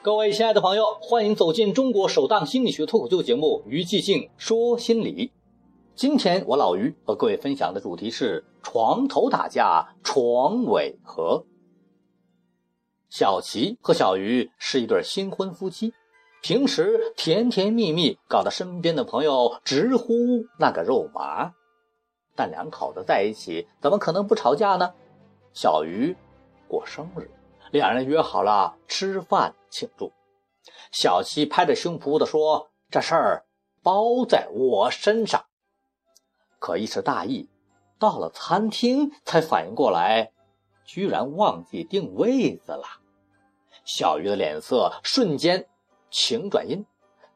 各位亲爱的朋友，欢迎走进中国首档心理学脱口秀节目《于寂静说心理》。今天我老于和各位分享的主题是床头打架，床尾和。小齐和小鱼是一对新婚夫妻，平时甜甜蜜蜜，搞得身边的朋友直呼那个肉麻。但两口子在一起，怎么可能不吵架呢？小鱼过生日。两人约好了吃饭庆祝，小七拍着胸脯的说：“这事儿包在我身上。”可一时大意，到了餐厅才反应过来，居然忘记定位子了。小鱼的脸色瞬间晴转阴。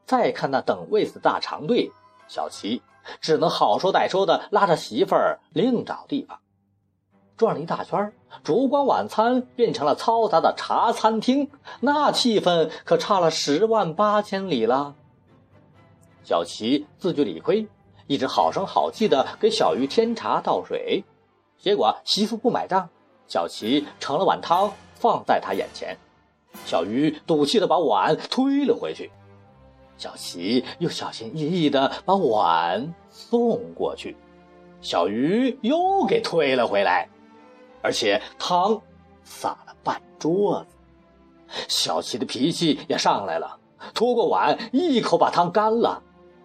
再看那等位子大长队，小七只能好说歹说的拉着媳妇儿另找地方。转了一大圈，烛光晚餐变成了嘈杂的茶餐厅，那气氛可差了十万八千里了。小齐自觉理亏，一直好声好气的给小鱼添茶倒水，结果媳妇不买账，小齐盛了碗汤放在他眼前，小鱼赌气的把碗推了回去，小齐又小心翼翼的把碗送过去，小鱼又给推了回来。而且汤洒了半桌子，小齐的脾气也上来了，拖过碗一口把汤干了，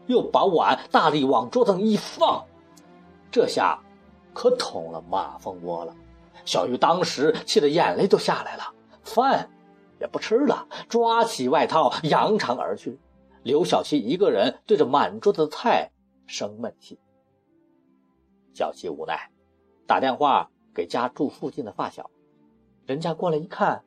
又把碗大力往桌子上一放，这下可捅了马蜂窝了。小鱼当时气得眼泪都下来了，饭也不吃了，抓起外套扬长而去，留小齐一个人对着满桌子的菜生闷气。小齐无奈，打电话。给家住附近的发小，人家过来一看，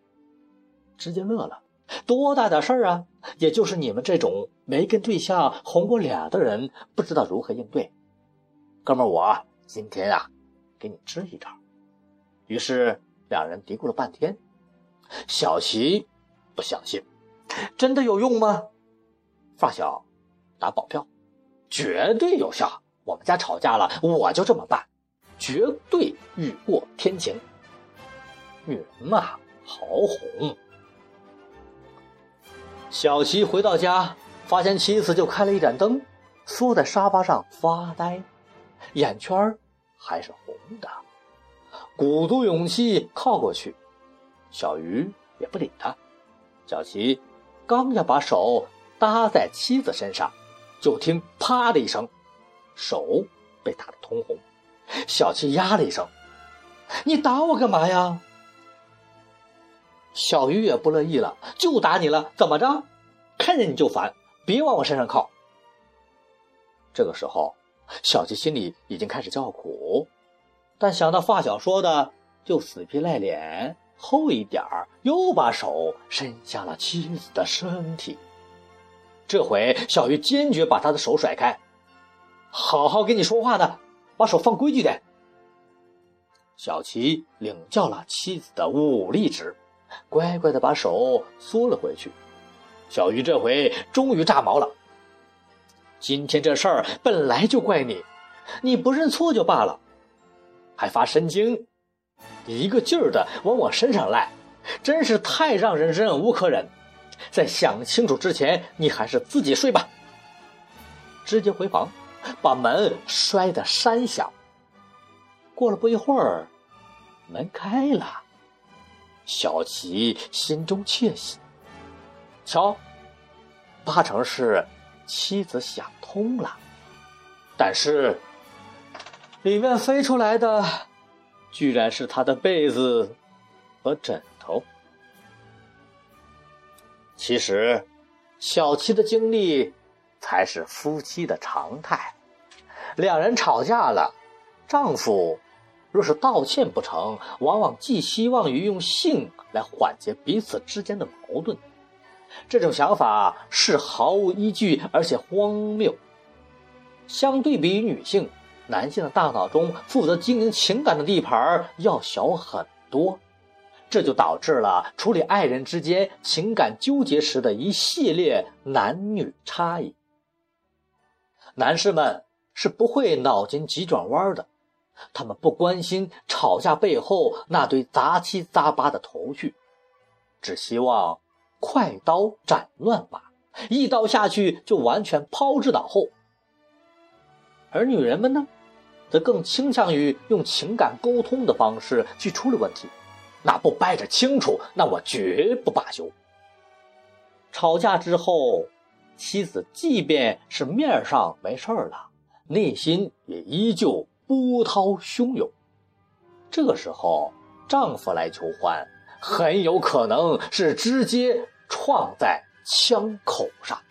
直接乐了。多大点事儿啊！也就是你们这种没跟对象红过脸的人，不知道如何应对。哥们，我今天啊，给你支一招。于是两人嘀咕了半天。小齐不相信，真的有用吗？发小打保票，绝对有效。我们家吵架了，我就这么办。绝对雨过天晴。女人嘛，好哄。小齐回到家，发现妻子就开了一盏灯，缩在沙发上发呆，眼圈还是红的。鼓足勇气靠过去，小鱼也不理他。小齐刚要把手搭在妻子身上，就听“啪”的一声，手被打得通红。小七呀了一声：“你打我干嘛呀？”小鱼也不乐意了：“就打你了，怎么着？看见你就烦，别往我身上靠。”这个时候，小七心里已经开始叫苦，但想到发小说的，就死皮赖脸，厚一点儿，又把手伸向了妻子的身体。这回，小鱼坚决把他的手甩开：“好好跟你说话呢。”把手放规矩点。小齐领教了妻子的武力值，乖乖的把手缩了回去。小鱼这回终于炸毛了。今天这事儿本来就怪你，你不认错就罢了，还发神经，一个劲儿的往我身上赖，真是太让人忍无可忍。在想清楚之前，你还是自己睡吧。直接回房。把门摔得山响。过了不一会儿，门开了，小齐心中窃喜。瞧，八成是妻子想通了。但是，里面飞出来的，居然是他的被子和枕头。其实，小七的经历。才是夫妻的常态。两人吵架了，丈夫若是道歉不成，往往寄希望于用性来缓解彼此之间的矛盾。这种想法是毫无依据，而且荒谬。相对比于女性，男性的大脑中负责经营情感的地盘要小很多，这就导致了处理爱人之间情感纠结时的一系列男女差异。男士们是不会脑筋急转弯的，他们不关心吵架背后那堆杂七杂八的头绪，只希望快刀斩乱麻，一刀下去就完全抛之脑后。而女人们呢，则更倾向于用情感沟通的方式去处理问题，那不掰扯清楚，那我绝不罢休。吵架之后，妻子即便是面上没事了，内心也依旧波涛汹涌。这个时候，丈夫来求欢，很有可能是直接撞在枪口上，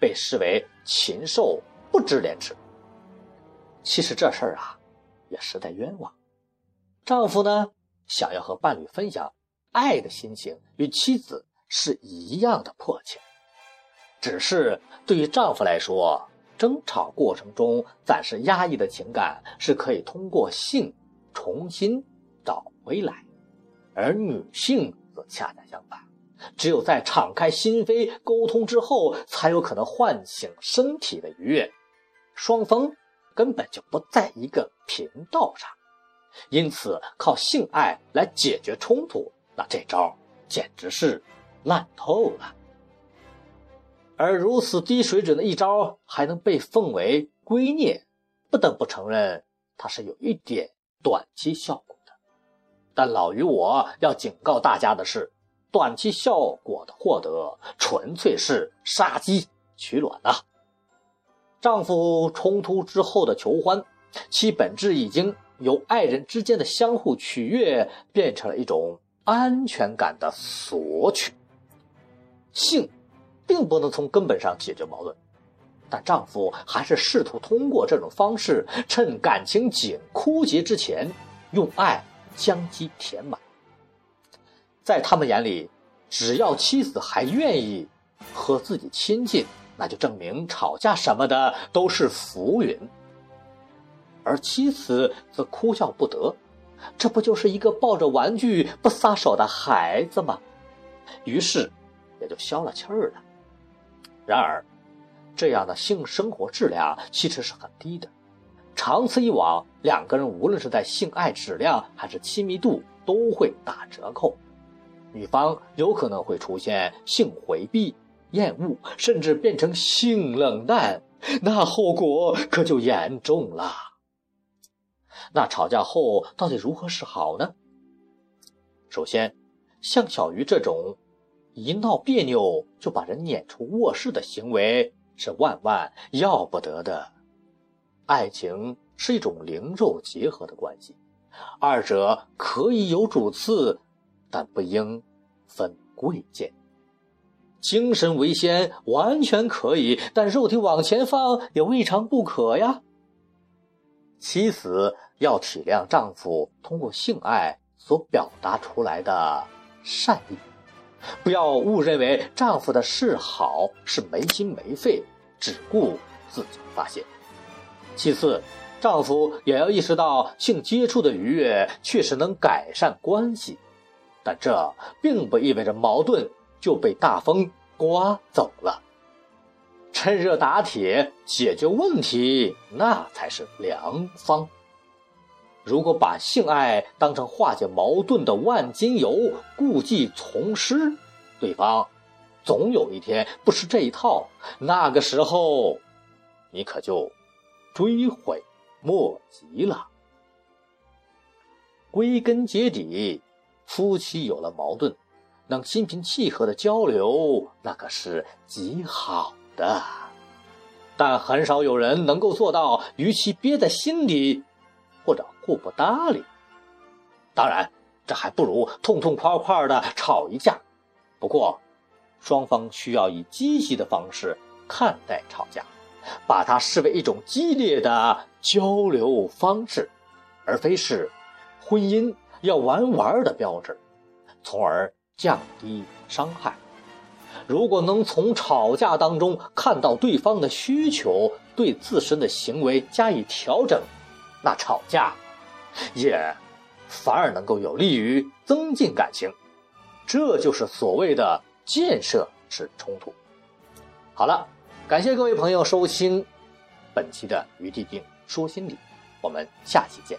被视为禽兽不知廉耻。其实这事儿啊，也实在冤枉。丈夫呢，想要和伴侣分享爱的心情，与妻子是一样的迫切。只是对于丈夫来说，争吵过程中暂时压抑的情感是可以通过性重新找回来，而女性则恰恰相反，只有在敞开心扉沟通之后，才有可能唤醒身体的愉悦。双方。根本就不在一个频道上，因此靠性爱来解决冲突，那这招简直是烂透了。而如此低水准的一招还能被奉为圭臬，不得不承认它是有一点短期效果的。但老于我要警告大家的是，短期效果的获得纯粹是杀鸡取卵呐。丈夫冲突之后的求欢，其本质已经由爱人之间的相互取悦变成了一种安全感的索取。性，并不能从根本上解决矛盾，但丈夫还是试图通过这种方式，趁感情紧枯竭之前，用爱将其填满。在他们眼里，只要妻子还愿意和自己亲近。那就证明吵架什么的都是浮云，而妻子则哭笑不得，这不就是一个抱着玩具不撒手的孩子吗？于是也就消了气儿了。然而，这样的性生活质量其实是很低的，长此以往，两个人无论是在性爱质量还是亲密度都会打折扣，女方有可能会出现性回避。厌恶，甚至变成性冷淡，那后果可就严重了。那吵架后到底如何是好呢？首先，像小鱼这种一闹别扭就把人撵出卧室的行为是万万要不得的。爱情是一种灵肉结合的关系，二者可以有主次，但不应分贵贱。精神为先，完全可以，但肉体往前放也未尝不可呀。妻子要体谅丈夫通过性爱所表达出来的善意，不要误认为丈夫的示好是没心没肺，只顾自己发泄。其次，丈夫也要意识到性接触的愉悦确实能改善关系，但这并不意味着矛盾。就被大风刮走了。趁热打铁解决问题，那才是良方。如果把性爱当成化解矛盾的万金油，故技重施，对方总有一天不吃这一套，那个时候你可就追悔莫及了。归根结底，夫妻有了矛盾。能心平气和的交流，那可是极好的。但很少有人能够做到，与其憋在心里，或者互不搭理。当然，这还不如痛痛快快的吵一架。不过，双方需要以积极的方式看待吵架，把它视为一种激烈的交流方式，而非是婚姻要玩玩的标志，从而。降低伤害。如果能从吵架当中看到对方的需求，对自身的行为加以调整，那吵架也反而能够有利于增进感情。这就是所谓的建设式冲突。好了，感谢各位朋友收听本期的余地定说心理，我们下期见。